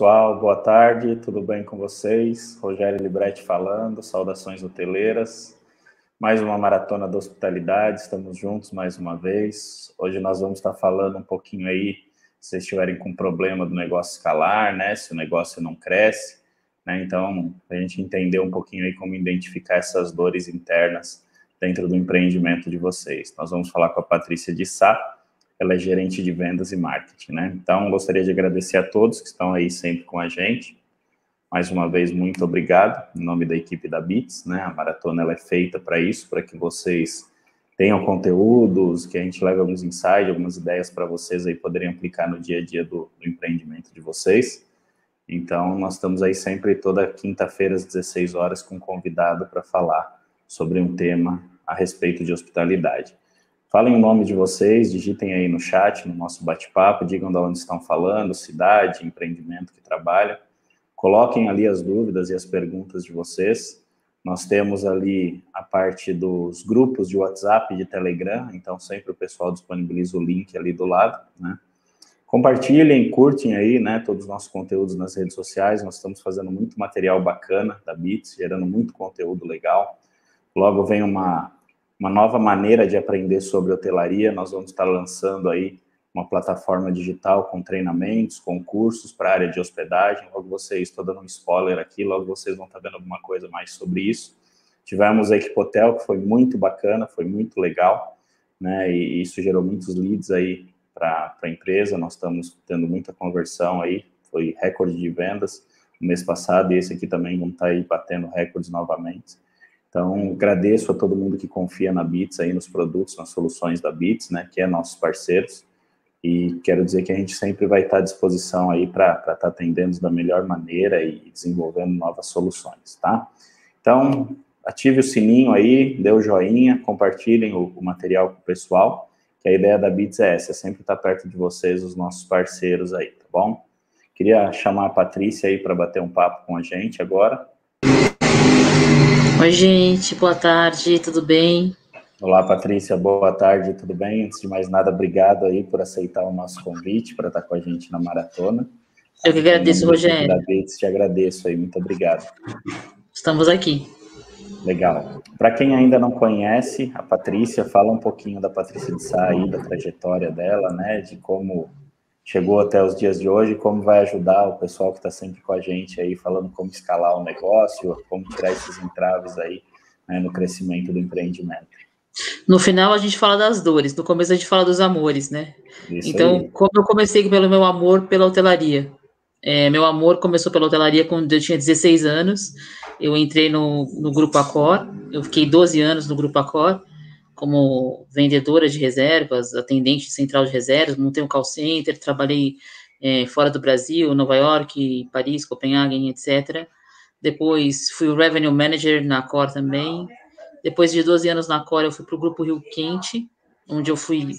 Pessoal, boa tarde, tudo bem com vocês? Rogério Libretti falando, saudações hoteleiras. Mais uma maratona da hospitalidade, estamos juntos mais uma vez. Hoje nós vamos estar falando um pouquinho aí, se vocês estiverem com problema do negócio escalar, né? Se o negócio não cresce, né? Então, a gente entender um pouquinho aí como identificar essas dores internas dentro do empreendimento de vocês. Nós vamos falar com a Patrícia de Sá, ela é gerente de vendas e marketing, né? Então, gostaria de agradecer a todos que estão aí sempre com a gente. Mais uma vez, muito obrigado, em nome da equipe da Bits, né? A maratona ela é feita para isso, para que vocês tenham conteúdos, que a gente leve alguns insights, algumas ideias para vocês aí poderem aplicar no dia a dia do, do empreendimento de vocês. Então, nós estamos aí sempre toda quinta-feira às 16 horas com um convidado para falar sobre um tema a respeito de hospitalidade. Falem o nome de vocês, digitem aí no chat, no nosso bate-papo, digam de onde estão falando, cidade, empreendimento que trabalham. Coloquem ali as dúvidas e as perguntas de vocês. Nós temos ali a parte dos grupos de WhatsApp e de Telegram, então sempre o pessoal disponibiliza o link ali do lado, né? Compartilhem, curtem aí, né, todos os nossos conteúdos nas redes sociais. Nós estamos fazendo muito material bacana da Bits, gerando muito conteúdo legal. Logo vem uma uma nova maneira de aprender sobre hotelaria. Nós vamos estar lançando aí uma plataforma digital com treinamentos, com cursos para a área de hospedagem. Logo vocês, estou dando um spoiler aqui, logo vocês vão estar vendo alguma coisa mais sobre isso. Tivemos a Equipotel, que foi muito bacana, foi muito legal, né? E isso gerou muitos leads aí para a empresa. Nós estamos tendo muita conversão aí, foi recorde de vendas no mês passado, e esse aqui também vão estar aí batendo recordes novamente. Então, agradeço a todo mundo que confia na Bits aí, nos produtos, nas soluções da Bits, né, que é nossos parceiros, e quero dizer que a gente sempre vai estar à disposição aí para estar tá atendendo da melhor maneira e desenvolvendo novas soluções, tá? Então, ative o sininho aí, dê o joinha, compartilhem o, o material com o pessoal, que a ideia da Bits é essa, é sempre estar perto de vocês, os nossos parceiros aí, tá bom? Queria chamar a Patrícia aí para bater um papo com a gente agora. Oi, gente, boa tarde, tudo bem? Olá, Patrícia, boa tarde, tudo bem? Antes de mais nada, obrigado aí por aceitar o nosso convite para estar com a gente na maratona. Eu que agradeço, Rogério. te agradeço aí, muito obrigado. Estamos aqui. Legal. Para quem ainda não conhece, a Patrícia, fala um pouquinho da Patrícia de Sá aí, da trajetória dela, né, de como chegou até os dias de hoje, como vai ajudar o pessoal que está sempre com a gente aí, falando como escalar o negócio, como tirar esses entraves aí né, no crescimento do empreendimento. No final a gente fala das dores, no começo a gente fala dos amores, né? Isso então, aí. como eu comecei pelo meu amor pela hotelaria. É, meu amor começou pela hotelaria quando eu tinha 16 anos. Eu entrei no, no Grupo Accor, eu fiquei 12 anos no Grupo Accor, como vendedora de reservas, atendente central de reservas, montei um call center, trabalhei é, fora do Brasil, Nova York, Paris, Copenhague, etc. Depois fui o Revenue Manager na Cor também. Depois de 12 anos na Cor, eu fui para o Grupo Rio Quente, onde eu fui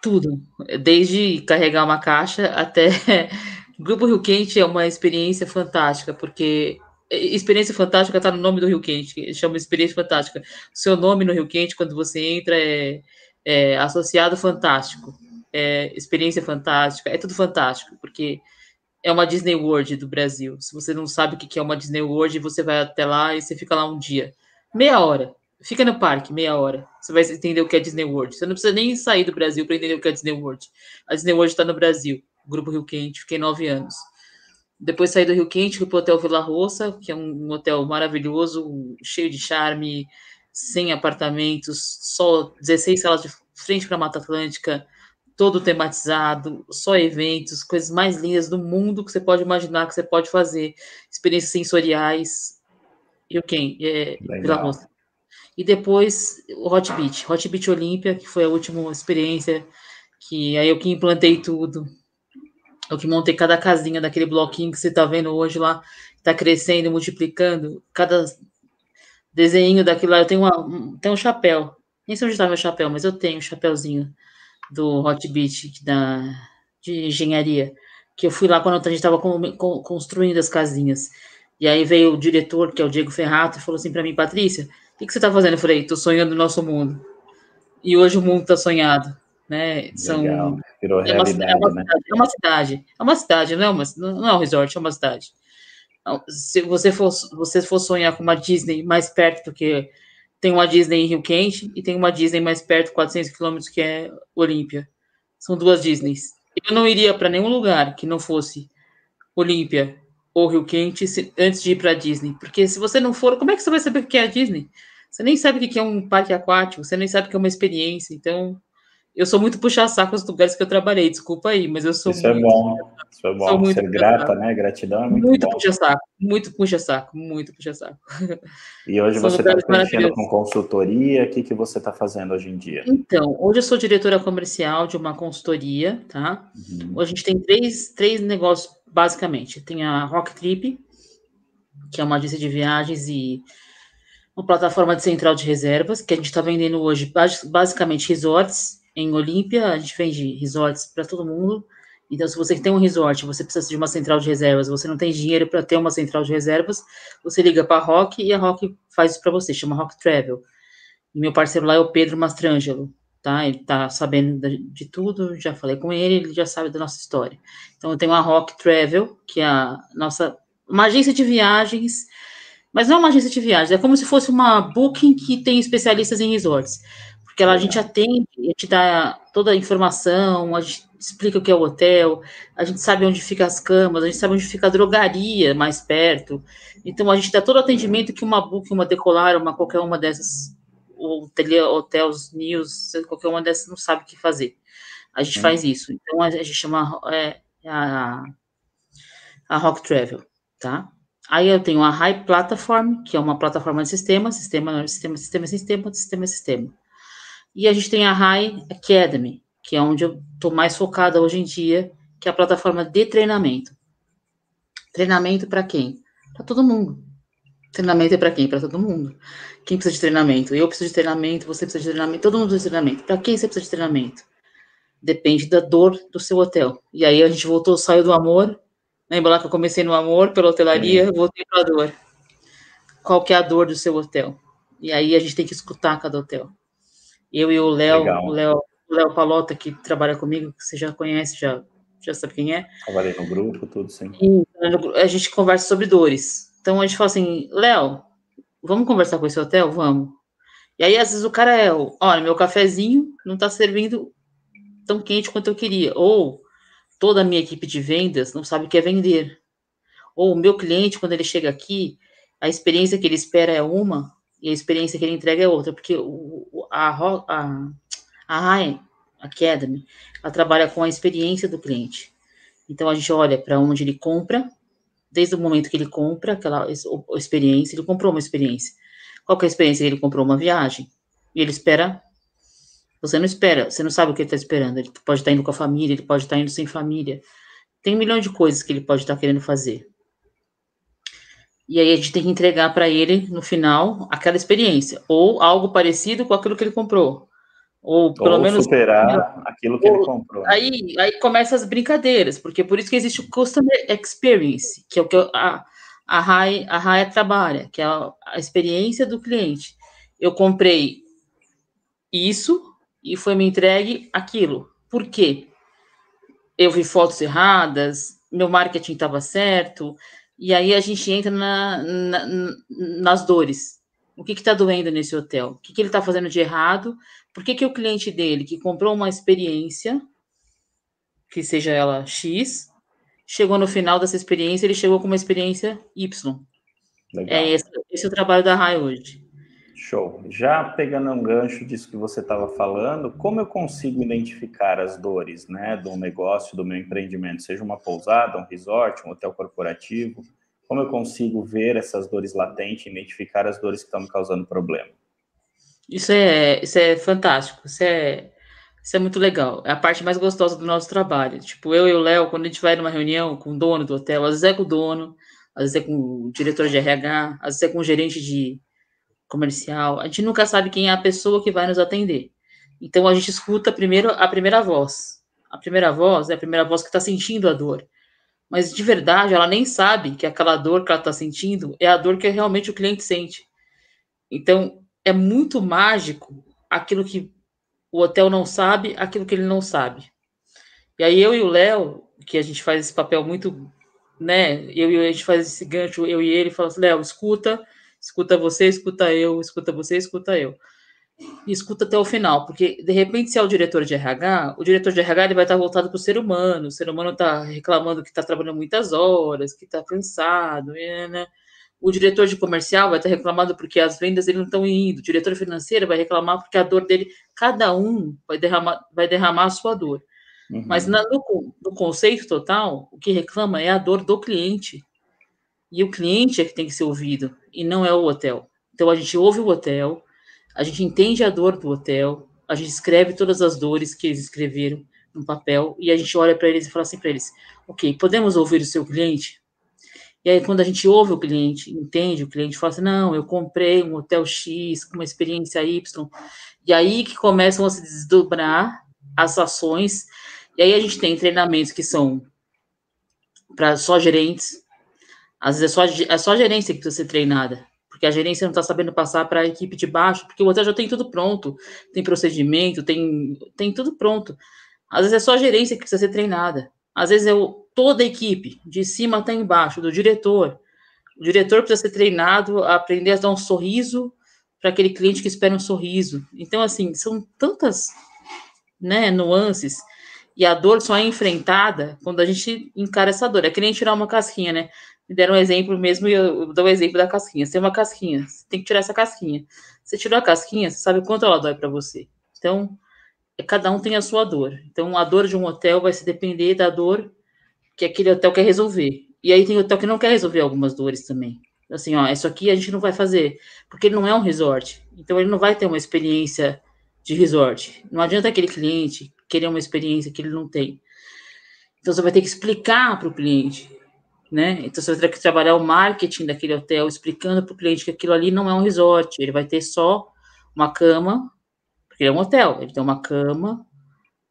tudo, desde carregar uma caixa até. Grupo Rio Quente é uma experiência fantástica, porque Experiência Fantástica está no nome do Rio Quente, chama Experiência Fantástica. Seu nome no Rio Quente, quando você entra, é, é associado fantástico. É, experiência fantástica, é tudo fantástico, porque é uma Disney World do Brasil. Se você não sabe o que é uma Disney World, você vai até lá e você fica lá um dia. Meia hora. Fica no parque, meia hora. Você vai entender o que é Disney World. Você não precisa nem sair do Brasil para entender o que é Disney World. A Disney World está no Brasil. Grupo Rio Quente, fiquei nove anos. Depois saí do Rio Quente, fui para o Hotel Vila Roça, que é um hotel maravilhoso, cheio de charme, sem apartamentos, só 16 salas de frente para a Mata Atlântica, todo tematizado, só eventos, coisas mais lindas do mundo que você pode imaginar que você pode fazer, experiências sensoriais. Rio Quente, é, Vila Roça. E depois o Hot Beach, Hot Beach Olímpia, que foi a última experiência que aí eu que implantei tudo eu que montei cada casinha daquele bloquinho que você está vendo hoje lá, está crescendo, multiplicando. Cada desenho daquilo lá, eu tenho, uma, tenho um chapéu. Nem sei onde está meu chapéu, mas eu tenho um chapéuzinho do Hot Beach da, de engenharia. Que eu fui lá quando a gente estava construindo as casinhas. E aí veio o diretor, que é o Diego Ferrato, e falou assim para mim, Patrícia, o que, que você está fazendo? Eu falei, estou sonhando o nosso mundo. E hoje o mundo está sonhado. Né? São, Legal. Virou é realidade, é uma, né? É uma cidade, é uma cidade, não é, uma, não é um resort, é uma cidade. Então, se você for, você for sonhar com uma Disney mais perto, porque tem uma Disney em Rio Quente e tem uma Disney mais perto, 400 quilômetros, que é Olímpia. São duas Disneys. Eu não iria para nenhum lugar que não fosse Olímpia ou Rio Quente se, antes de ir para Disney, porque se você não for, como é que você vai saber o que é a Disney? Você nem sabe o que é um parque aquático, você nem sabe o que é uma experiência. Então, eu sou muito puxa-saco nos lugares que eu trabalhei, desculpa aí, mas eu sou Isso é muito, é bom, isso é bom. Sou muito Ser grata, né? Gratidão é muito, muito puxa-saco, muito puxa-saco, muito puxa-saco. E hoje você está mexendo com consultoria, o que, que você está fazendo hoje em dia? Então, hoje eu sou diretora comercial de uma consultoria, tá? Uhum. Hoje a gente tem três, três negócios, basicamente. Tem a Rock Trip, que é uma agência de viagens e uma plataforma de central de reservas, que a gente está vendendo hoje basicamente resorts em Olímpia, a gente vende resorts para todo mundo. Então, se você tem um resort, você precisa de uma central de reservas, você não tem dinheiro para ter uma central de reservas, você liga para a Rock e a Rock faz isso para você, chama Rock Travel. E meu parceiro lá é o Pedro Mastrangelo, tá? Ele tá sabendo de tudo, já falei com ele, ele já sabe da nossa história. Então, eu tenho a Rock Travel, que é a nossa uma agência de viagens, mas não é uma agência de viagens, é como se fosse uma booking que tem especialistas em resorts. Porque lá a gente atende, a gente dá toda a informação, a gente explica o que é o hotel, a gente sabe onde fica as camas, a gente sabe onde fica a drogaria mais perto. Então a gente dá todo o atendimento que uma book, uma decolar, uma qualquer uma dessas, ou hotels, news, qualquer uma dessas não sabe o que fazer. A gente hum. faz isso. Então a gente chama é, a, a Rock Travel, tá? Aí eu tenho a High Platform, que é uma plataforma de sistema, sistema, sistema, sistema, sistema, sistema, sistema. E a gente tem a High Academy, que é onde eu estou mais focada hoje em dia, que é a plataforma de treinamento. Treinamento para quem? Para todo mundo. Treinamento é para quem? Para todo mundo. Quem precisa de treinamento? Eu preciso de treinamento, você precisa de treinamento, todo mundo precisa de treinamento. Para quem você precisa de treinamento? Depende da dor do seu hotel. E aí a gente voltou, saiu do amor. Lembra lá que eu comecei no amor, pela hotelaria, voltei para a dor. Qual que é a dor do seu hotel? E aí a gente tem que escutar cada hotel. Eu e o Léo, o Léo, Léo Palota, que trabalha comigo, que você já conhece, já, já sabe quem é. Trabalhei no grupo, tudo sim. E a gente conversa sobre dores. Então a gente fala assim, Léo, vamos conversar com esse hotel? Vamos. E aí, às vezes, o cara é, olha, meu cafezinho não está servindo tão quente quanto eu queria. Ou toda a minha equipe de vendas não sabe o que é vender. Ou o meu cliente, quando ele chega aqui, a experiência que ele espera é uma, e a experiência que ele entrega é outra, porque o, a, a, a Academy, ela trabalha com a experiência do cliente. Então, a gente olha para onde ele compra, desde o momento que ele compra aquela experiência, ele comprou uma experiência. Qual é a experiência? Ele comprou uma viagem, e ele espera você não espera, você não sabe o que ele está esperando. Ele pode estar tá indo com a família, ele pode estar tá indo sem família. Tem um milhão de coisas que ele pode estar tá querendo fazer. E aí a gente tem que entregar para ele, no final, aquela experiência. Ou algo parecido com aquilo que ele comprou. Ou pelo ou menos. superar aquilo que ou, ele comprou. Aí, aí começam as brincadeiras, porque é por isso que existe o Customer Experience, que é o que a, a RAI, a RAI trabalha, que é a, a experiência do cliente. Eu comprei isso e foi me entregue aquilo. Por quê? Eu vi fotos erradas, meu marketing estava certo, e aí a gente entra na, na, nas dores. O que está doendo nesse hotel? O que, que ele está fazendo de errado? Por que, que o cliente dele, que comprou uma experiência, que seja ela X, chegou no final dessa experiência, ele chegou com uma experiência Y. Legal. É esse, esse é o trabalho da RAI hoje. Show. Já pegando um gancho disso que você estava falando, como eu consigo identificar as dores, né, do negócio, do meu empreendimento, seja uma pousada, um resort, um hotel corporativo, como eu consigo ver essas dores latentes, identificar as dores que estão me causando problema? Isso é, isso é fantástico, isso é, isso é muito legal. É a parte mais gostosa do nosso trabalho. Tipo, eu e o Léo, quando a gente vai numa reunião com o dono do hotel, às vezes é com o dono, às vezes é com o diretor de RH, às vezes é com o gerente de comercial, a gente nunca sabe quem é a pessoa que vai nos atender. Então a gente escuta primeiro a primeira voz. A primeira voz é a primeira voz que está sentindo a dor. Mas de verdade, ela nem sabe que aquela dor que ela está sentindo é a dor que realmente o cliente sente. Então é muito mágico aquilo que o hotel não sabe aquilo que ele não sabe. E aí eu e o Léo, que a gente faz esse papel muito, né? Eu e a gente faz esse gancho, eu e ele, fala assim, Léo, escuta, escuta você, escuta eu, escuta você, escuta eu. E escuta até o final, porque de repente, se é o diretor de RH, o diretor de RH ele vai estar voltado para o ser humano, o ser humano está reclamando que está trabalhando muitas horas, que está cansado, né? O diretor de comercial vai estar reclamando porque as vendas dele não estão indo, o diretor financeiro vai reclamar porque a dor dele, cada um vai derramar, vai derramar a sua dor. Uhum. Mas na, no, no conceito total, o que reclama é a dor do cliente. E o cliente é que tem que ser ouvido, e não é o hotel. Então a gente ouve o hotel, a gente entende a dor do hotel, a gente escreve todas as dores que eles escreveram no papel, e a gente olha para eles e fala assim para eles: ok, podemos ouvir o seu cliente? E aí, quando a gente ouve o cliente, entende o cliente, fala assim: não, eu comprei um hotel X com uma experiência Y. E aí que começam a se desdobrar as ações e aí a gente tem treinamentos que são para só gerentes. Às vezes é só, é só a gerência que precisa ser treinada, porque a gerência não está sabendo passar para a equipe de baixo, porque o hotel já tem tudo pronto, tem procedimento, tem, tem tudo pronto. Às vezes é só a gerência que precisa ser treinada. Às vezes é o, toda a equipe, de cima até embaixo, do diretor. O diretor precisa ser treinado a aprender a dar um sorriso para aquele cliente que espera um sorriso. Então, assim, são tantas né, nuances e a dor só é enfrentada quando a gente encara essa dor. É que nem tirar uma casquinha, né? Me deram um exemplo mesmo eu dou o um exemplo da casquinha. Você tem uma casquinha, você tem que tirar essa casquinha. Você tirou a casquinha, você sabe quanto ela dói para você. Então, é, cada um tem a sua dor. Então, a dor de um hotel vai se depender da dor que aquele hotel quer resolver. E aí tem hotel que não quer resolver algumas dores também. Assim, ó, isso aqui a gente não vai fazer, porque ele não é um resort. Então, ele não vai ter uma experiência de resort. Não adianta aquele cliente querer uma experiência que ele não tem. Então você vai ter que explicar para o cliente, né? Então você vai ter que trabalhar o marketing daquele hotel, explicando para o cliente que aquilo ali não é um resort, ele vai ter só uma cama, porque é um hotel, ele tem uma cama,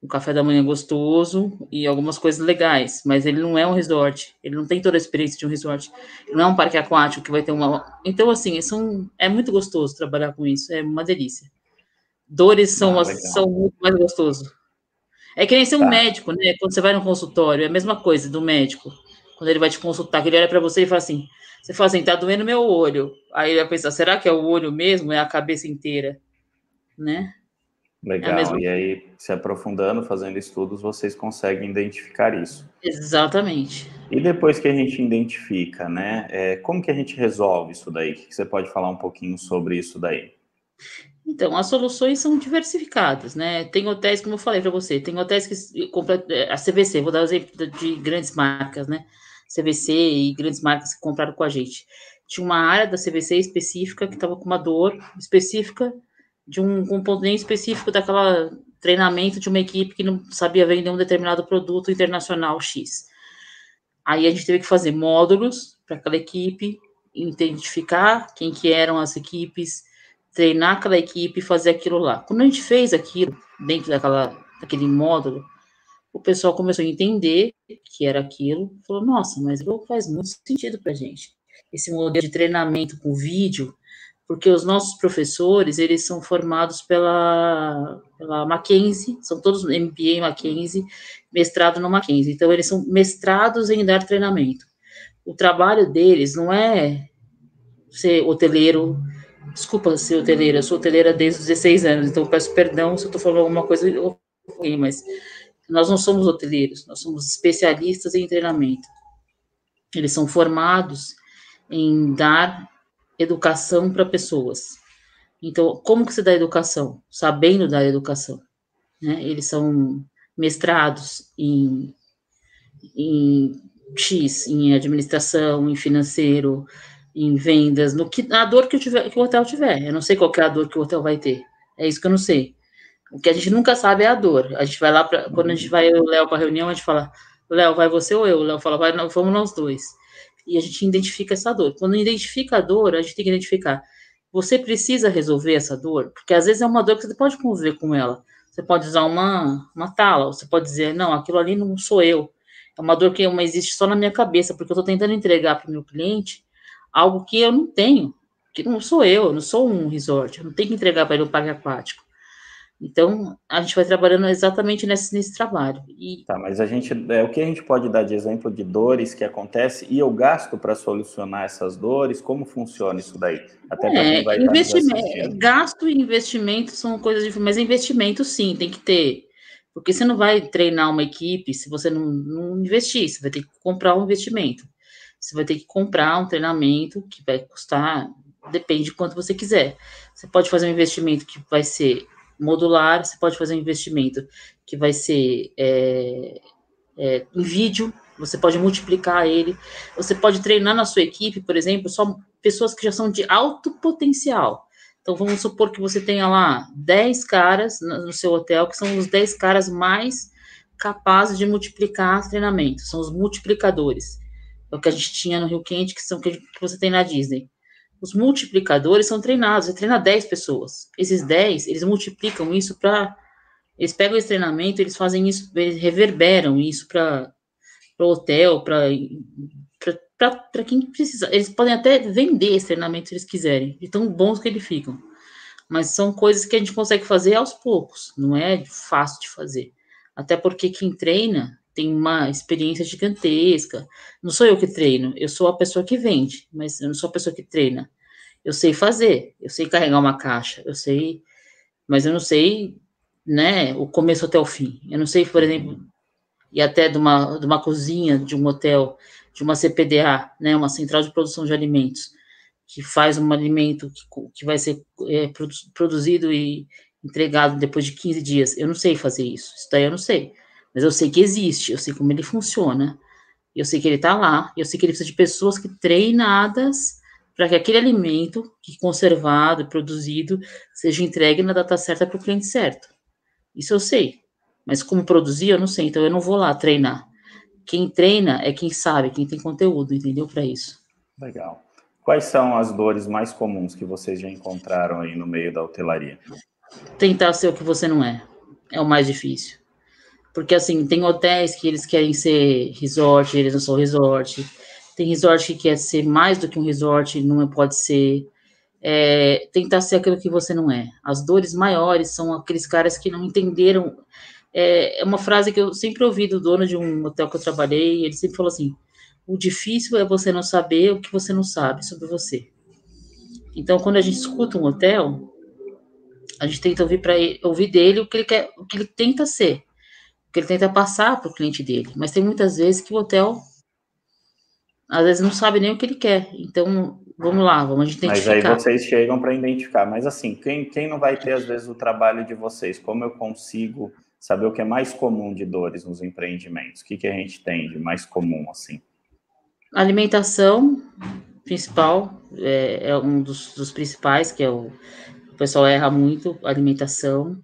um café da manhã gostoso e algumas coisas legais, mas ele não é um resort, ele não tem toda a experiência de um resort, ele não é um parque aquático que vai ter uma. Então, assim, são, é muito gostoso trabalhar com isso, é uma delícia. Dores são, ah, são muito mais gostoso. É que nem ser um tá. médico, né? Quando você vai no consultório, é a mesma coisa do médico. Quando ele vai te consultar, que ele olha para você e fala assim: você fala assim, tá doendo meu olho. Aí ele vai pensar, será que é o olho mesmo? É a cabeça inteira? Né? Legal. É e aí, se aprofundando, fazendo estudos, vocês conseguem identificar isso. Exatamente. E depois que a gente identifica, né? É, como que a gente resolve isso daí? O que você pode falar um pouquinho sobre isso daí? Então, as soluções são diversificadas, né? Tem hotéis, como eu falei para você, tem hotéis que é, a CVC, vou dar o exemplo de grandes marcas, né? CVC e grandes marcas que compraram com a gente. Tinha uma área da CVC específica que estava com uma dor específica de um componente específico daquela treinamento de uma equipe que não sabia vender um determinado produto internacional X. Aí a gente teve que fazer módulos para aquela equipe, identificar quem que eram as equipes, treinar aquela equipe e fazer aquilo lá. Quando a gente fez aquilo dentro daquela, daquele módulo, o pessoal começou a entender que era aquilo, falou, nossa, mas faz muito sentido para a gente. Esse modelo de treinamento com vídeo, porque os nossos professores, eles são formados pela, pela Mackenzie, são todos MBA Mackenzie, mestrado no Mackenzie, então eles são mestrados em dar treinamento. O trabalho deles não é ser hoteleiro, Desculpa ser hoteleira, eu sou hoteleira desde os 16 anos, então peço perdão se eu estou falando alguma coisa mas nós não somos hoteleiros, nós somos especialistas em treinamento. Eles são formados em dar educação para pessoas. Então, como que se dá educação? Sabendo dar educação. Né? Eles são mestrados em, em X, em administração, em financeiro, em vendas, no que a dor que, tiver, que o hotel tiver. Eu não sei qual é a dor que o hotel vai ter. É isso que eu não sei. O que a gente nunca sabe é a dor. A gente vai lá para quando a gente vai o Léo para reunião, a gente fala: "Léo, vai você ou eu?" O Léo fala: "Vai, vamos nós dois". E a gente identifica essa dor. Quando identifica a dor, a gente tem que identificar você precisa resolver essa dor, porque às vezes é uma dor que você pode conviver com ela. Você pode usar uma, uma tala, você pode dizer, não, aquilo ali não sou eu. É uma dor que existe só na minha cabeça, porque eu estou tentando entregar para o meu cliente algo que eu não tenho, que não sou eu, eu não sou um resort, eu não tenho que entregar para ele um parque aquático. Então, a gente vai trabalhando exatamente nesse, nesse trabalho. E... Tá, mas a gente, é, o que a gente pode dar de exemplo de dores que acontece e eu gasto para solucionar essas dores? Como funciona isso daí? Até é, vai investimento, gasto e investimento são coisas diferentes, mas investimento sim, tem que ter. Porque você não vai treinar uma equipe se você não, não investir, você vai ter que comprar um investimento. Você vai ter que comprar um treinamento que vai custar, depende de quanto você quiser. Você pode fazer um investimento que vai ser modular, você pode fazer um investimento que vai ser é, é, em vídeo, você pode multiplicar ele, você pode treinar na sua equipe, por exemplo, só pessoas que já são de alto potencial. Então, vamos supor que você tenha lá 10 caras no seu hotel, que são os 10 caras mais capazes de multiplicar treinamento, são os multiplicadores. É o que a gente tinha no Rio Quente, que são que você tem na Disney. Os multiplicadores são treinados, você treina 10 pessoas. Esses 10, eles multiplicam isso para. Eles pegam esse treinamento, eles fazem isso, eles reverberam isso para o hotel, para quem precisa. Eles podem até vender esse treinamento se eles quiserem, de tão bons que eles ficam. Mas são coisas que a gente consegue fazer aos poucos, não é fácil de fazer. Até porque quem treina tem uma experiência gigantesca. Não sou eu que treino, eu sou a pessoa que vende, mas eu não sou a pessoa que treina. Eu sei fazer, eu sei carregar uma caixa, eu sei, mas eu não sei, né, o começo até o fim. Eu não sei, por exemplo, e até de uma, de uma cozinha de um hotel, de uma CPDA, né, uma central de produção de alimentos, que faz um alimento que, que vai ser é, produzido e entregado depois de 15 dias. Eu não sei fazer isso, isso daí eu não sei mas eu sei que existe, eu sei como ele funciona, eu sei que ele está lá, eu sei que ele precisa de pessoas que treinadas para que aquele alimento que conservado e produzido seja entregue na data certa para o cliente certo. Isso eu sei. Mas como produzir, eu não sei, então eu não vou lá treinar. Quem treina é quem sabe, quem tem conteúdo, entendeu? Para isso. Legal. Quais são as dores mais comuns que vocês já encontraram aí no meio da hotelaria? Tentar ser o que você não é. É o mais difícil. Porque, assim, tem hotéis que eles querem ser resort, eles não são resort. Tem resort que quer ser mais do que um resort, não pode ser. É, tentar ser aquilo que você não é. As dores maiores são aqueles caras que não entenderam. É, é uma frase que eu sempre ouvi do dono de um hotel que eu trabalhei, ele sempre falou assim: o difícil é você não saber o que você não sabe sobre você. Então, quando a gente escuta um hotel, a gente tenta ouvir para ouvir dele o que ele quer, o que ele tenta ser que ele tenta passar para o cliente dele. Mas tem muitas vezes que o hotel, às vezes, não sabe nem o que ele quer. Então, vamos lá, vamos identificar. Mas aí vocês chegam para identificar. Mas assim, quem, quem não vai ter, às vezes, o trabalho de vocês? Como eu consigo saber o que é mais comum de dores nos empreendimentos? O que, que a gente tem de mais comum, assim? Alimentação, principal, é, é um dos, dos principais, que é o, o pessoal erra muito, alimentação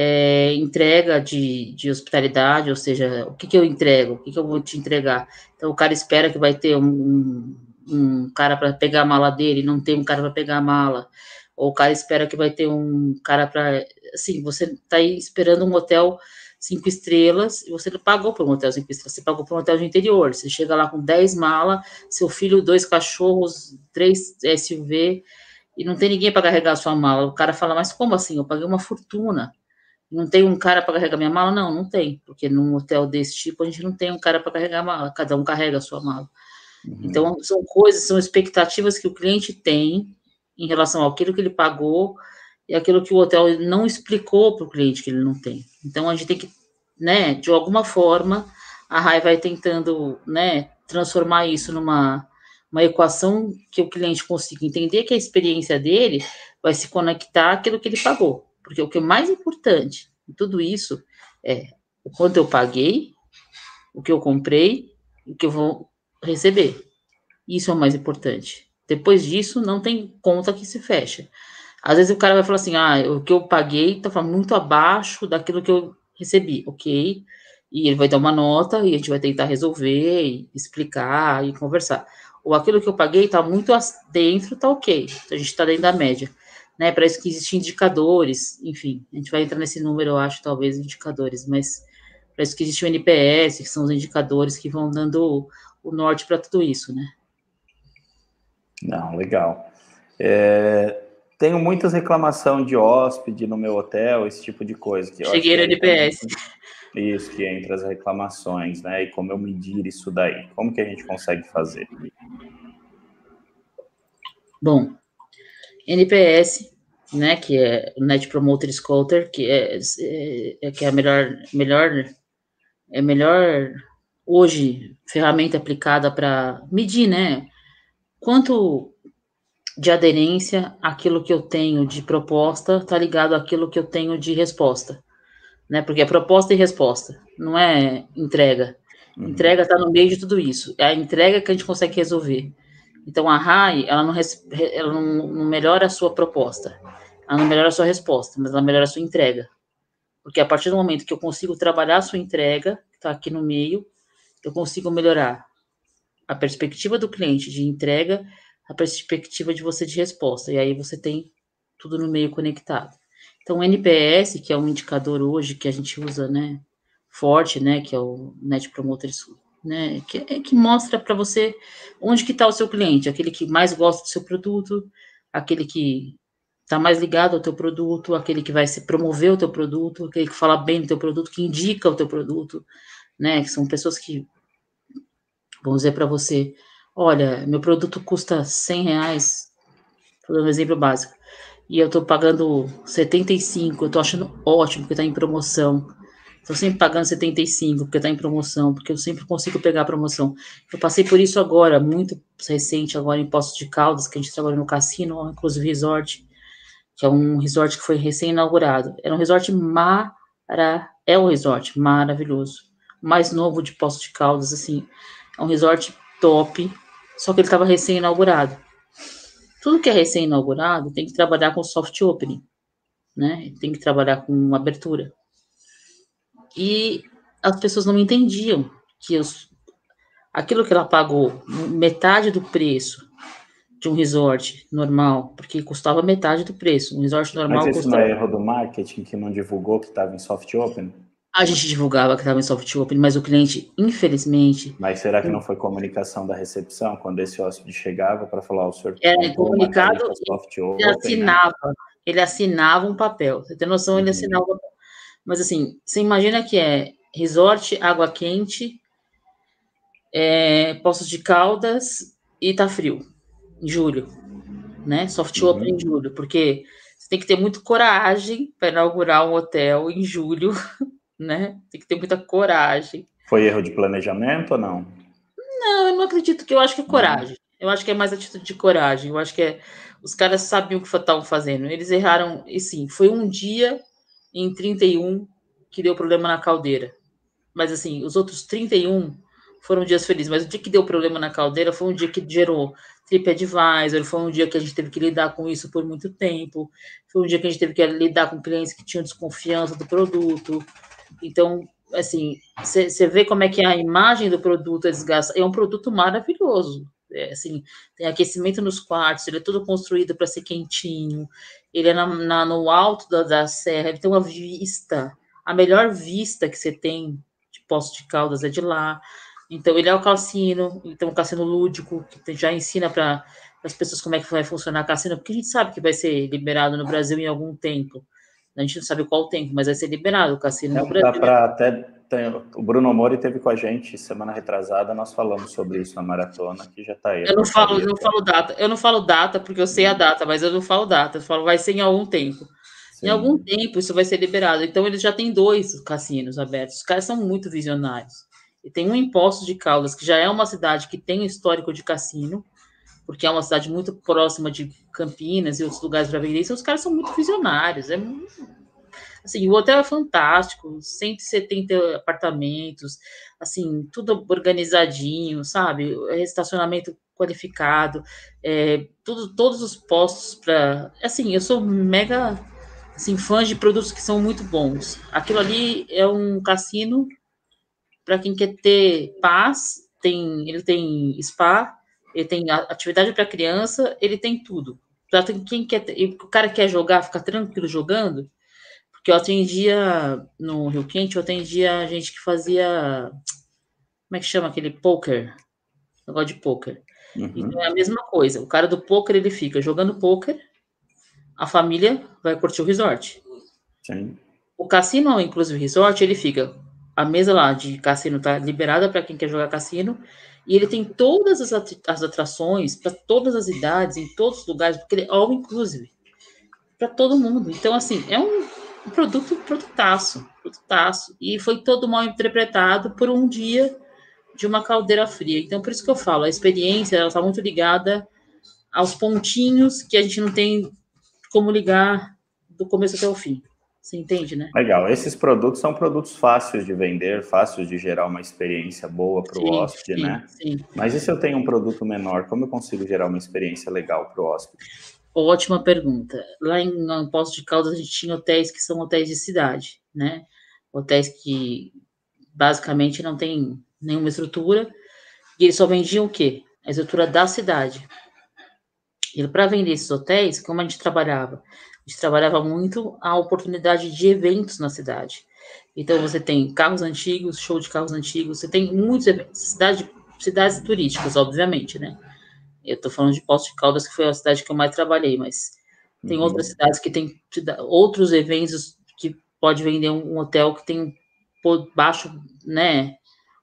é, entrega de, de hospitalidade, ou seja, o que, que eu entrego, o que, que eu vou te entregar. Então, o cara espera que vai ter um, um, cara para pegar a mala dele, não tem um cara para pegar a mala, ou o cara espera que vai ter um cara para. Assim, você está esperando um hotel cinco estrelas e você não pagou por um hotel cinco estrelas, você pagou por um hotel de interior. Você chega lá com 10 malas, seu filho, dois cachorros, três SUV, e não tem ninguém para carregar a sua mala. O cara fala, mas como assim? Eu paguei uma fortuna. Não tem um cara para carregar minha mala? Não, não tem, porque num hotel desse tipo a gente não tem um cara para carregar a mala, cada um carrega a sua mala. Uhum. Então, são coisas, são expectativas que o cliente tem em relação àquilo que ele pagou e aquilo que o hotel não explicou para o cliente que ele não tem. Então, a gente tem que, né, de alguma forma, a RAI vai tentando, né, transformar isso numa uma equação que o cliente consiga entender que a experiência dele vai se conectar àquilo que ele pagou. Porque o que é mais importante em tudo isso é o quanto eu paguei, o que eu comprei, o que eu vou receber. Isso é o mais importante. Depois disso, não tem conta que se fecha. Às vezes o cara vai falar assim: ah, o que eu paguei está muito abaixo daquilo que eu recebi, ok? E ele vai dar uma nota e a gente vai tentar resolver, e explicar e conversar. Ou aquilo que eu paguei está muito dentro, está ok. Então a gente está dentro da média né? Para isso que existem indicadores, enfim, a gente vai entrar nesse número, eu acho, talvez, indicadores, mas para isso que existe o NPS, que são os indicadores que vão dando o, o norte para tudo isso, né? Não, legal. É, tenho muitas reclamações de hóspede no meu hotel, esse tipo de coisa. Que Cheguei no NPS. Isso, que entra as reclamações, né? E como eu medir isso daí? Como que a gente consegue fazer? Bom, NPS, né, que é o Net Promoter Scorer, que é, é, é, que é a melhor, melhor, é melhor hoje ferramenta aplicada para medir, né, quanto de aderência aquilo que eu tenho de proposta está ligado àquilo que eu tenho de resposta, né, porque é proposta e resposta, não é entrega. Uhum. Entrega está no meio de tudo isso. É a entrega que a gente consegue resolver. Então, a RAI, ela não, ela não, não melhora a sua proposta, ela não melhora a sua resposta, mas ela melhora a sua entrega. Porque a partir do momento que eu consigo trabalhar a sua entrega, que está aqui no meio, eu consigo melhorar a perspectiva do cliente de entrega, a perspectiva de você de resposta. E aí você tem tudo no meio conectado. Então, o NPS, que é um indicador hoje que a gente usa, né, forte, né, que é o Net Promoter né? Que, é, que mostra para você onde que está o seu cliente, aquele que mais gosta do seu produto, aquele que está mais ligado ao teu produto, aquele que vai se promover o teu produto, aquele que fala bem do teu produto, que indica o teu produto, né? Que são pessoas que vão dizer para você, olha, meu produto custa 100 reais, vou dar um exemplo básico, e eu estou pagando 75, eu estou achando ótimo porque está em promoção. Estou sempre pagando 75 porque está em promoção, porque eu sempre consigo pegar a promoção. Eu passei por isso agora, muito recente, agora em Poços de Caldas, que a gente trabalha no cassino, inclusive resort, que é um resort que foi recém-inaugurado. Era um resort mara, é um resort maravilhoso, mais novo de Poços de Caldas, assim, é um resort top, só que ele estava recém-inaugurado. Tudo que é recém-inaugurado tem que trabalhar com soft opening, né? Tem que trabalhar com abertura. E as pessoas não entendiam que os, aquilo que ela pagou, metade do preço de um resort normal, porque custava metade do preço. Um resort normal Mas isso custava... não é erro do marketing que não divulgou que estava em soft open? A gente divulgava que estava em soft open, mas o cliente, infelizmente. Mas será que não foi comunicação da recepção quando esse hóspede chegava para falar o senhor? Era comunicado. Soft open, ele assinava, né? ele assinava um papel. Você tem noção? Uhum. Ele assinava um papel. Mas assim, você imagina que é resort, água quente, é, Poços de Caldas e tá frio, em julho, né? Soft uhum. open em julho, porque você tem que ter muito coragem para inaugurar um hotel em julho, né? Tem que ter muita coragem. Foi erro de planejamento ou não? Não, eu não acredito que eu acho que é coragem. Eu acho que é mais atitude de coragem. Eu acho que é, os caras sabiam o que estavam fazendo. Eles erraram, e sim, foi um dia em 31 que deu problema na caldeira. Mas assim, os outros 31 foram dias felizes. Mas o dia que deu problema na caldeira foi um dia que gerou TripAdvisor, foi um dia que a gente teve que lidar com isso por muito tempo, foi um dia que a gente teve que lidar com clientes que tinham desconfiança do produto. Então, assim, você vê como é que a imagem do produto é desgasta. É um produto maravilhoso. É, assim, tem aquecimento nos quartos, ele é todo construído para ser quentinho, ele é na, na, no alto da, da serra, ele tem uma vista, a melhor vista que você tem de Poço de Caldas é de lá. Então, ele é o cassino, então o cassino lúdico, que já ensina para as pessoas como é que vai funcionar o cassino, porque a gente sabe que vai ser liberado no Brasil em algum tempo. A gente não sabe qual tempo, mas vai ser liberado o cassino é, no Brasil. Dá para até tem, o Bruno Mori teve com a gente semana retrasada, nós falamos sobre isso na maratona, que já está aí. Eu não falo, não falo data. Eu não falo data porque eu sei a data, mas eu não falo data. Eu falo vai ser em algum tempo. Sim. Em algum tempo isso vai ser liberado. Então eles já têm dois cassinos abertos. Os caras são muito visionários. E tem um em Poços de Caldas, que já é uma cidade que tem um histórico de cassino, porque é uma cidade muito próxima de Campinas e outros lugares para vender. Então os caras são muito visionários. É muito Assim, o hotel é fantástico, 170 apartamentos, assim, tudo organizadinho, sabe? Estacionamento qualificado, é, tudo, todos os postos para. Assim, eu sou mega assim, fã de produtos que são muito bons. Aquilo ali é um cassino para quem quer ter paz, tem, ele tem spa, ele tem atividade para criança, ele tem tudo. Para quem quer, o cara quer jogar, ficar tranquilo jogando, porque eu atendia no Rio Quente, eu atendia gente que fazia. Como é que chama aquele poker? Negócio de poker. Uhum. Então é a mesma coisa. O cara do poker ele fica jogando poker a família vai curtir o resort. Sim. O cassino, inclusive resort, ele fica a mesa lá de cassino tá liberada para quem quer jogar cassino e ele tem todas as, as atrações para todas as idades, em todos os lugares, porque ele é all inclusive para todo mundo. Então, assim, é um produto produtaço, produtaço. E foi todo mal interpretado por um dia de uma caldeira fria. Então, por isso que eu falo, a experiência ela está muito ligada aos pontinhos que a gente não tem como ligar do começo até o fim. Você entende, né? Legal. Esses produtos são produtos fáceis de vender, fáceis de gerar uma experiência boa para o hóspede, sim, né? Sim. Mas e se eu tenho um produto menor, como eu consigo gerar uma experiência legal para o hóspede? Ótima pergunta. Lá em, em Poço de Caldas a gente tinha hotéis que são hotéis de cidade, né? Hotéis que basicamente não tem nenhuma estrutura e eles só vendiam o quê? A estrutura da cidade. E para vender esses hotéis, como a gente trabalhava? A gente trabalhava muito a oportunidade de eventos na cidade. Então você tem carros antigos, show de carros antigos, você tem muitos eventos, cidade, cidades turísticas, obviamente, né? Eu estou falando de Poços de Caldas, que foi a cidade que eu mais trabalhei, mas tem uhum. outras cidades que tem outros eventos que pode vender um hotel que tem baixo, né?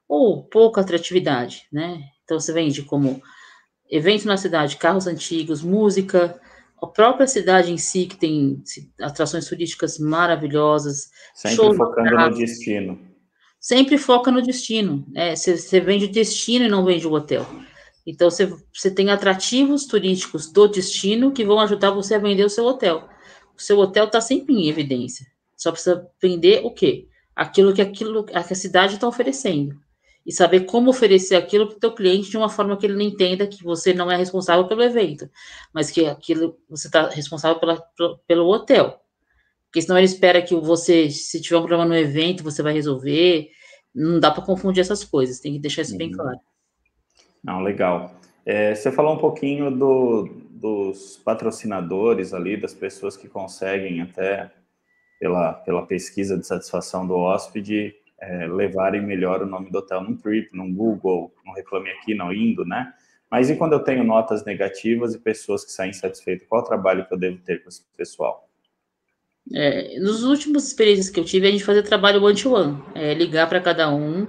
Ou pouca atratividade, né? Então você vende como evento na cidade, carros antigos, música, a própria cidade em si, que tem atrações turísticas maravilhosas. Sempre focando no destino. Sempre foca no destino. É, você vende o destino e não vende o hotel. Então, você, você tem atrativos turísticos do destino que vão ajudar você a vender o seu hotel. O seu hotel está sempre em evidência. Só precisa vender o quê? Aquilo que, aquilo, que a cidade está oferecendo e saber como oferecer aquilo para o teu cliente de uma forma que ele não entenda que você não é responsável pelo evento, mas que aquilo você está responsável pela, pelo hotel. Porque senão ele espera que você, se tiver um problema no evento, você vai resolver. Não dá para confundir essas coisas, tem que deixar isso uhum. bem claro. Não, legal. É, você falou um pouquinho do, dos patrocinadores ali, das pessoas que conseguem até pela, pela pesquisa de satisfação do hóspede é, levarem melhor o nome do hotel num Trip, num Google, não reclame aqui, não indo, né? Mas e quando eu tenho notas negativas e pessoas que saem insatisfeitas, qual o trabalho que eu devo ter com esse pessoal? É, nos últimos experiências que eu tive, a gente fazia trabalho one-to-one, é, ligar para cada um,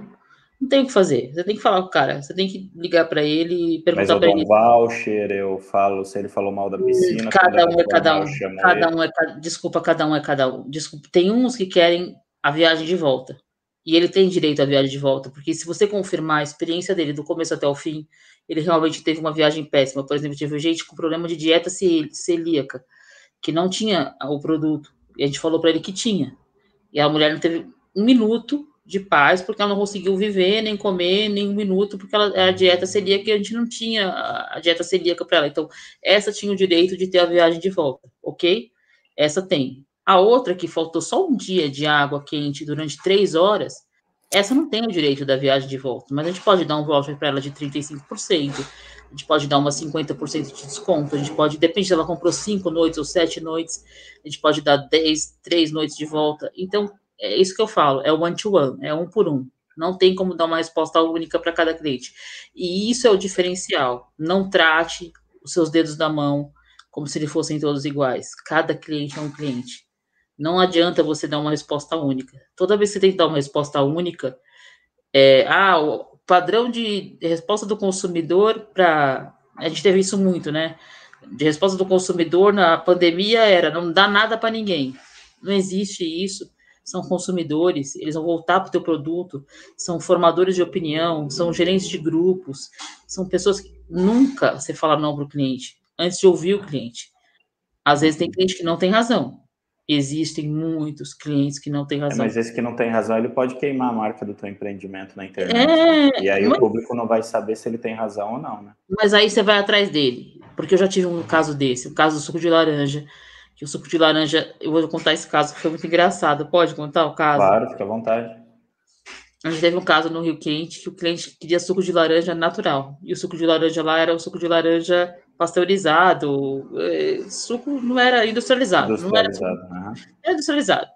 não tem o que fazer. Você tem que falar com o cara. Você tem que ligar para ele e perguntar para ele. Um voucher, eu falo se ele falou mal da piscina. Cada um é cada um. Cada um é desculpa, cada um é cada um. Desculpa, tem uns que querem a viagem de volta. E ele tem direito à viagem de volta, porque se você confirmar a experiência dele do começo até o fim, ele realmente teve uma viagem péssima. Por exemplo, teve gente com problema de dieta celíaca, que não tinha o produto. E a gente falou para ele que tinha. E a mulher não teve um minuto de paz, porque ela não conseguiu viver, nem comer, nem um minuto, porque ela, a dieta celíaca, a gente não tinha a dieta celíaca para ela. Então, essa tinha o direito de ter a viagem de volta, ok? Essa tem. A outra, que faltou só um dia de água quente durante três horas, essa não tem o direito da viagem de volta, mas a gente pode dar um voucher para ela de 35%, a gente pode dar uma 50% de desconto, a gente pode, depende se ela comprou cinco noites ou sete noites, a gente pode dar 10, três noites de volta. Então, é isso que eu falo, é o one-to-one, é um por um. Não tem como dar uma resposta única para cada cliente. E isso é o diferencial. Não trate os seus dedos da mão como se eles fossem todos iguais. Cada cliente é um cliente. Não adianta você dar uma resposta única. Toda vez que você tem que dar uma resposta única, é, ah, o padrão de resposta do consumidor para. A gente teve isso muito, né? De resposta do consumidor na pandemia era não dá nada para ninguém. Não existe isso. São consumidores, eles vão voltar para o teu produto, são formadores de opinião, são gerentes de grupos, são pessoas que nunca você fala não para o cliente, antes de ouvir o cliente. Às vezes tem cliente que não tem razão, existem muitos clientes que não têm razão. É, mas esse que não tem razão, ele pode queimar a marca do teu empreendimento na internet. Né? É, e aí mas... o público não vai saber se ele tem razão ou não, né? Mas aí você vai atrás dele. Porque eu já tive um caso desse, o caso do suco de laranja. Que o suco de laranja, eu vou contar esse caso, que foi muito engraçado. Pode contar o caso? Claro, fica à vontade. A gente teve um caso no Rio Quente que o cliente queria suco de laranja natural. E o suco de laranja lá era o suco de laranja pasteurizado, é, suco não era industrializado. Industrializado, não era, era industrializado.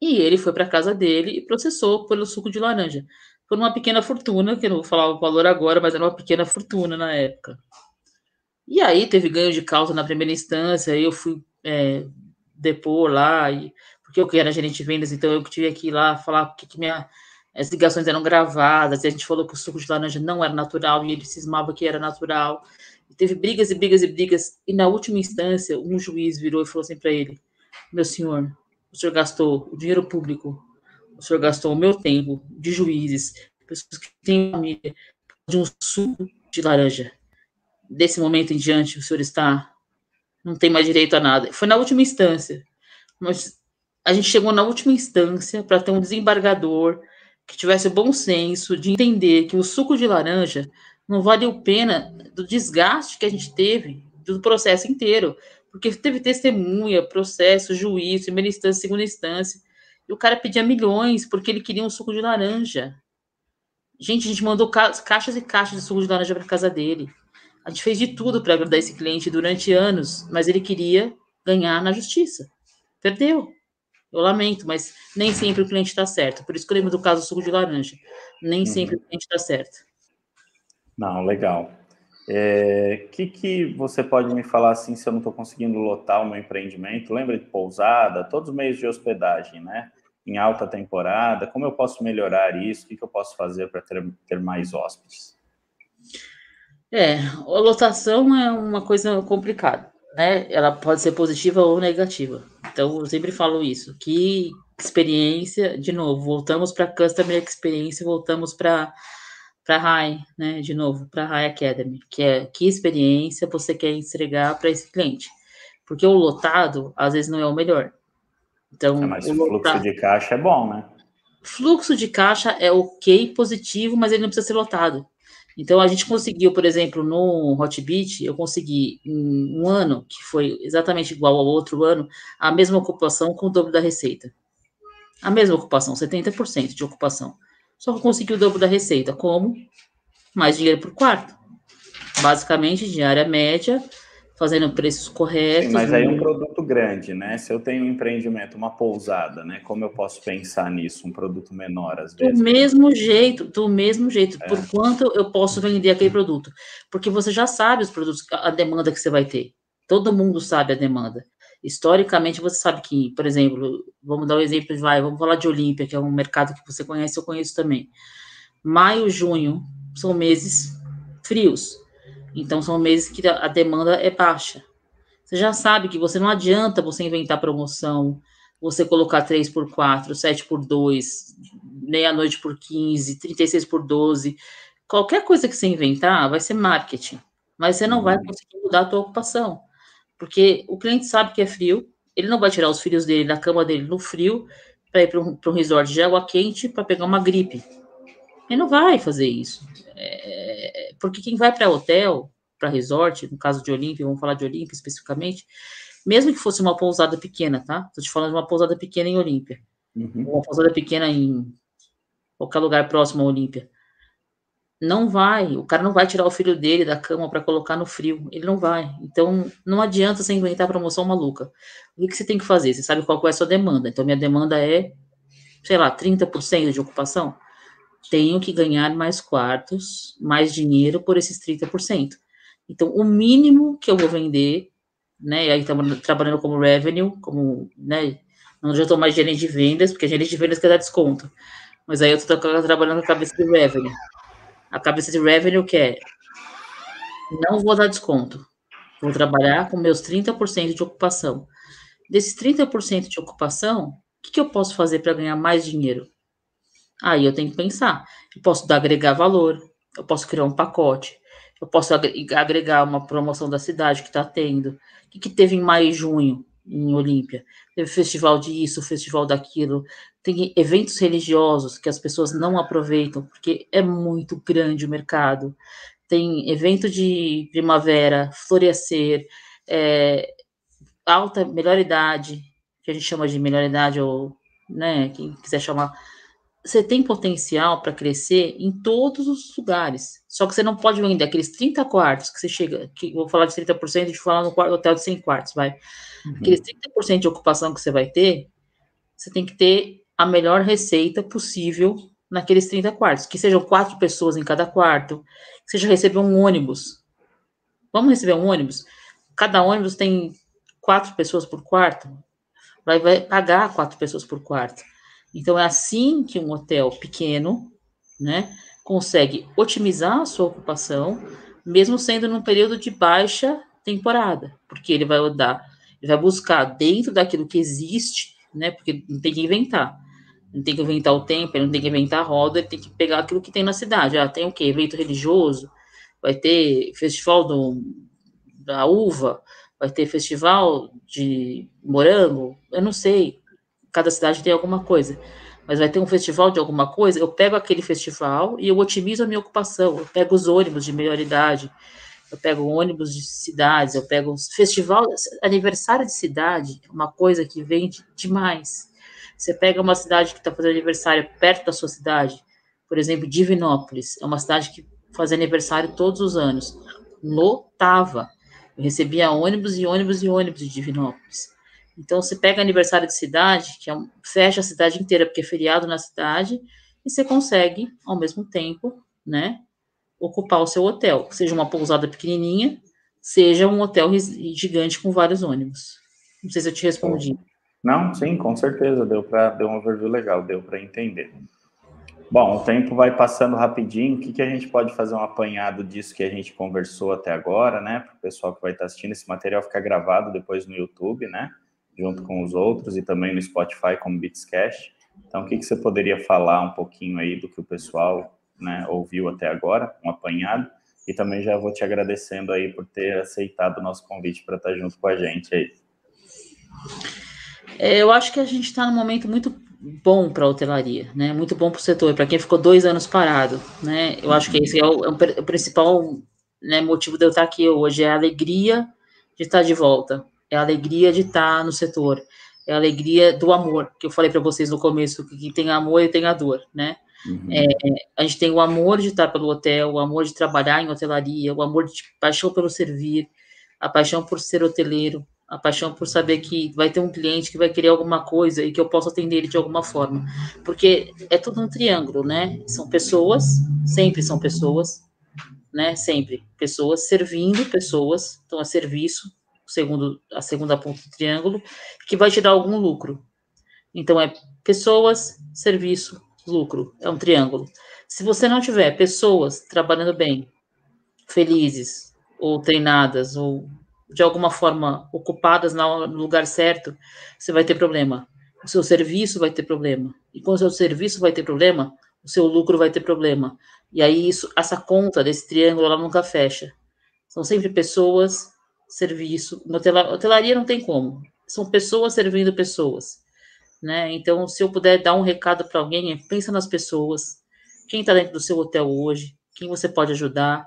E ele foi para a casa dele e processou pelo suco de laranja. Por uma pequena fortuna, que eu não vou falar o valor agora, mas era uma pequena fortuna na época. E aí teve ganho de causa na primeira instância, eu fui é, depor lá, e, porque eu que era gerente de vendas, então eu tive que ir lá falar que, que minha, as ligações eram gravadas, e a gente falou que o suco de laranja não era natural, e ele cismava que era natural. E teve brigas e brigas e brigas, e na última instância, um juiz virou e falou assim para ele: Meu senhor, o senhor gastou o dinheiro público, o senhor gastou o meu tempo de juízes, pessoas que têm família, de um suco de laranja. Desse momento em diante, o senhor está. não tem mais direito a nada. Foi na última instância. Mas a gente chegou na última instância para ter um desembargador que tivesse o bom senso de entender que o suco de laranja não valeu pena do desgaste que a gente teve do processo inteiro. Porque teve testemunha, processo, juízo, primeira instância, segunda instância. E o cara pedia milhões porque ele queria um suco de laranja. Gente, a gente mandou ca caixas e caixas de suco de laranja para casa dele. A gente fez de tudo para agradar esse cliente durante anos, mas ele queria ganhar na justiça. Perdeu. Eu lamento, mas nem sempre o cliente está certo. Por isso que eu lembro do caso do suco de laranja. Nem uhum. sempre o cliente está certo. Não, legal. O é, que, que você pode me falar assim se eu não estou conseguindo lotar o meu empreendimento? Lembra de pousada, todos os meios de hospedagem, né? Em alta temporada, como eu posso melhorar isso? O que, que eu posso fazer para ter, ter mais hóspedes? É, a lotação é uma coisa complicada, né? Ela pode ser positiva ou negativa. Então, eu sempre falo isso, que experiência, de novo, voltamos para Customer Experience, voltamos para para High, né? De novo, para High Academy, que é que experiência você quer entregar para esse cliente. Porque o lotado, às vezes, não é o melhor. Então, é, mas o fluxo lotado, de caixa é bom, né? Fluxo de caixa é ok, positivo, mas ele não precisa ser lotado. Então, a gente conseguiu, por exemplo, no Hotbit, eu consegui em um ano, que foi exatamente igual ao outro ano, a mesma ocupação com o dobro da receita. A mesma ocupação, 70% de ocupação. Só que conseguiu o dobro da receita. Como? Mais dinheiro por quarto. Basicamente, diária média, fazendo preços corretos. Sim, mas aí é um produto grande, né? Se eu tenho um empreendimento, uma pousada, né? Como eu posso pensar nisso? Um produto menor, às vezes. Do mesmo jeito, do mesmo jeito. É. Por quanto eu posso vender aquele produto? Porque você já sabe os produtos, a demanda que você vai ter. Todo mundo sabe a demanda. Historicamente, você sabe que, por exemplo, vamos dar um exemplo, vai, vamos falar de Olímpia, que é um mercado que você conhece, eu conheço também. Maio, junho são meses frios. Então, são meses que a demanda é baixa. Você já sabe que você não adianta você inventar promoção, você colocar 3 por 4, 7 por 2, meia-noite por 15, 36 por 12. Qualquer coisa que você inventar vai ser marketing, mas você não vai uhum. conseguir mudar a tua ocupação. Porque o cliente sabe que é frio, ele não vai tirar os filhos dele da cama dele no frio para ir para um, um, resort de água quente para pegar uma gripe. Ele não vai fazer isso. É, porque quem vai para hotel, para resort, no caso de Olímpia, vamos falar de Olímpia especificamente, mesmo que fosse uma pousada pequena, tá? Estou te falando de uma pousada pequena em Olímpia. Uhum. Uma pousada pequena em qualquer lugar próximo a Olímpia. Não vai, o cara não vai tirar o filho dele da cama para colocar no frio, ele não vai. Então, não adianta você inventar promoção maluca. O que, que você tem que fazer? Você sabe qual é a sua demanda. Então, minha demanda é, sei lá, 30% de ocupação. Tenho que ganhar mais quartos, mais dinheiro por esses 30%. Então, o mínimo que eu vou vender, né? E aí trabalhando como revenue, como, né? Não já estou mais gerente de vendas, porque gerente de vendas quer dar desconto. Mas aí eu estou trabalhando a cabeça de revenue a cabeça de revenue que é não vou dar desconto. Vou trabalhar com meus 30% de ocupação. Desses 30% de ocupação, o que, que eu posso fazer para ganhar mais dinheiro? Aí eu tenho que pensar. Eu posso dar, agregar valor, eu posso criar um pacote, eu posso agregar uma promoção da cidade que está tendo. O que, que teve em maio e junho em Olímpia? Teve festival disso, festival daquilo, tem eventos religiosos que as pessoas não aproveitam, porque é muito grande o mercado. Tem evento de primavera, florescer, é, alta, melhor idade, que a gente chama de melhor idade, ou né, quem quiser chamar. Você tem potencial para crescer em todos os lugares. Só que você não pode vender aqueles 30 quartos que você chega, que vou falar de 30%, a gente falar no hotel de 100 quartos, vai. Uhum. Aqueles 30% de ocupação que você vai ter, você tem que ter a melhor receita possível naqueles 30 quartos, que sejam quatro pessoas em cada quarto, que seja receber um ônibus. vamos receber um ônibus? Cada ônibus tem quatro pessoas por quarto, vai, vai pagar quatro pessoas por quarto. Então, é assim que um hotel pequeno, né, consegue otimizar a sua ocupação, mesmo sendo num período de baixa temporada, porque ele vai dar, ele vai buscar dentro daquilo que existe, né, porque não tem que inventar. Não tem que inventar o tempo, ele não tem que inventar a roda, ele tem que pegar aquilo que tem na cidade. Ah, tem o quê? Evento religioso, vai ter festival do, da uva, vai ter festival de morango, eu não sei, cada cidade tem alguma coisa, mas vai ter um festival de alguma coisa, eu pego aquele festival e eu otimizo a minha ocupação, eu pego os ônibus de melhor idade, eu pego ônibus de cidades, eu pego festival, aniversário de cidade, uma coisa que vende demais. Você pega uma cidade que está fazendo aniversário perto da sua cidade, por exemplo, Divinópolis, é uma cidade que faz aniversário todos os anos, lotava. Eu recebia ônibus e ônibus e ônibus de Divinópolis. Então, você pega aniversário de cidade, que é um, fecha a cidade inteira, porque é feriado na cidade, e você consegue, ao mesmo tempo, né, ocupar o seu hotel, seja uma pousada pequenininha, seja um hotel gigante com vários ônibus. Não sei se eu te respondi. Não, sim, com certeza, deu para deu um overview legal, deu para entender. Bom, o tempo vai passando rapidinho. O que, que a gente pode fazer um apanhado disso que a gente conversou até agora, né? Para o pessoal que vai estar assistindo, esse material ficar gravado depois no YouTube, né? Junto com os outros e também no Spotify como Beatscast. Então, o que, que você poderia falar um pouquinho aí do que o pessoal né, ouviu até agora, um apanhado? E também já vou te agradecendo aí por ter aceitado o nosso convite para estar junto com a gente aí. É, eu acho que a gente está num momento muito bom para a hotelaria, né? Muito bom para o setor, para quem ficou dois anos parado, né? Eu acho que esse é o, é o principal né, motivo de eu estar aqui hoje, é a alegria de estar de volta, é a alegria de estar no setor, é a alegria do amor, que eu falei para vocês no começo, que tem amor e tem a dor, né? Uhum. É, a gente tem o amor de estar pelo hotel, o amor de trabalhar em hotelaria, o amor de paixão pelo servir, a paixão por ser hoteleiro, a paixão por saber que vai ter um cliente que vai querer alguma coisa e que eu posso atender ele de alguma forma. Porque é tudo um triângulo, né? São pessoas, sempre são pessoas, né? Sempre pessoas servindo pessoas, então a serviço, segundo a segunda ponta do triângulo, que vai te dar algum lucro. Então é pessoas, serviço, lucro, é um triângulo. Se você não tiver pessoas trabalhando bem, felizes, ou treinadas, ou de alguma forma ocupadas no lugar certo, você vai ter problema. O seu serviço vai ter problema. E quando o seu serviço vai ter problema, o seu lucro vai ter problema. E aí isso, essa conta desse triângulo ela nunca fecha. São sempre pessoas, serviço. Na hotelaria não tem como. São pessoas servindo pessoas. Né? Então, se eu puder dar um recado para alguém, é pensa nas pessoas. Quem está dentro do seu hotel hoje? Quem você pode ajudar?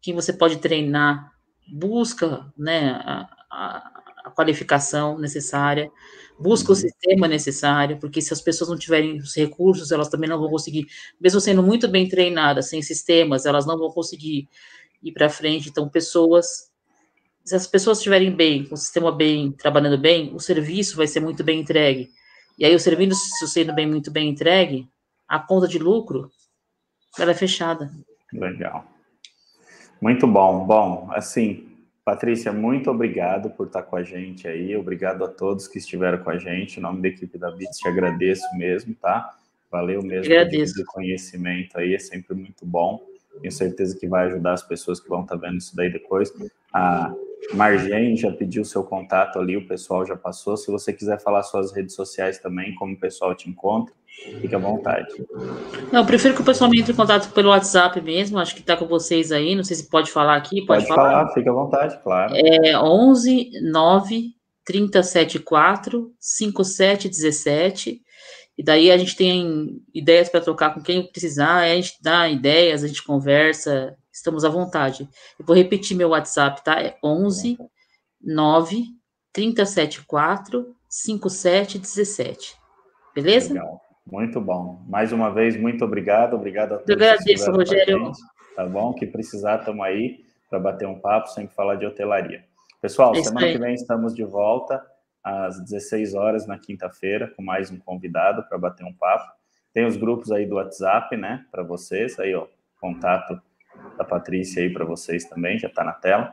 Quem você pode treinar? busca né, a, a, a qualificação necessária, busca uhum. o sistema necessário, porque se as pessoas não tiverem os recursos, elas também não vão conseguir, mesmo sendo muito bem treinadas, sem sistemas, elas não vão conseguir ir para frente. Então, pessoas, se as pessoas estiverem bem, com o sistema bem, trabalhando bem, o serviço vai ser muito bem entregue. E aí, o serviço sendo bem, muito bem entregue, a conta de lucro, ela é fechada. Legal. Muito bom. Bom, assim, Patrícia, muito obrigado por estar com a gente aí. Obrigado a todos que estiveram com a gente. Em nome da equipe da Bits, te agradeço mesmo, tá? Valeu mesmo Agradeço. conhecimento aí, é sempre muito bom. Tenho certeza que vai ajudar as pessoas que vão estar vendo isso daí depois. A Margene já pediu seu contato ali, o pessoal já passou. Se você quiser falar suas redes sociais também, como o pessoal te encontra, fique à vontade. Não, eu prefiro que o pessoal me entre em contato pelo WhatsApp mesmo, acho que está com vocês aí, não sei se pode falar aqui, pode, pode falar? falar, fique à vontade, claro. É 11 9 374 5717 e daí a gente tem ideias para trocar com quem precisar, a gente dá ideias, a gente conversa, estamos à vontade. Eu vou repetir meu WhatsApp, tá? É 11 9 374 5717. Beleza? Legal. Muito bom. Mais uma vez, muito obrigado. Obrigado a todos. Eu agradeço, Rogério. tá bom? Que precisar, estamos aí para bater um papo, sempre falar de hotelaria. Pessoal, é semana que vem estamos de volta às 16 horas na quinta-feira com mais um convidado para bater um papo. Tem os grupos aí do WhatsApp, né, para vocês, aí ó, contato da Patrícia aí para vocês também, já está na tela.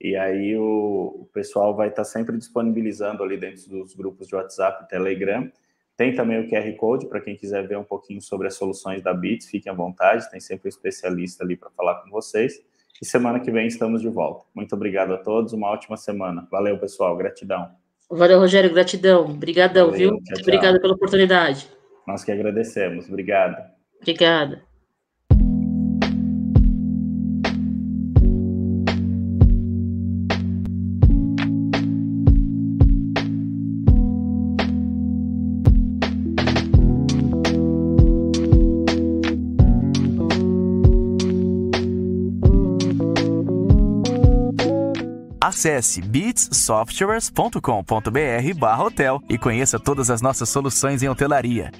E aí o, o pessoal vai estar sempre disponibilizando ali dentro dos grupos de WhatsApp e Telegram. Tem também o QR Code para quem quiser ver um pouquinho sobre as soluções da Bits, fiquem à vontade, tem sempre um especialista ali para falar com vocês. E semana que vem estamos de volta. Muito obrigado a todos, uma ótima semana. Valeu, pessoal, gratidão. Valeu, Rogério, gratidão. Obrigadão, viu? Tchau, tchau. Obrigado pela oportunidade. Nós que agradecemos. Obrigado. Obrigada. Acesse beatssoftwares.com.br/hotel e conheça todas as nossas soluções em hotelaria.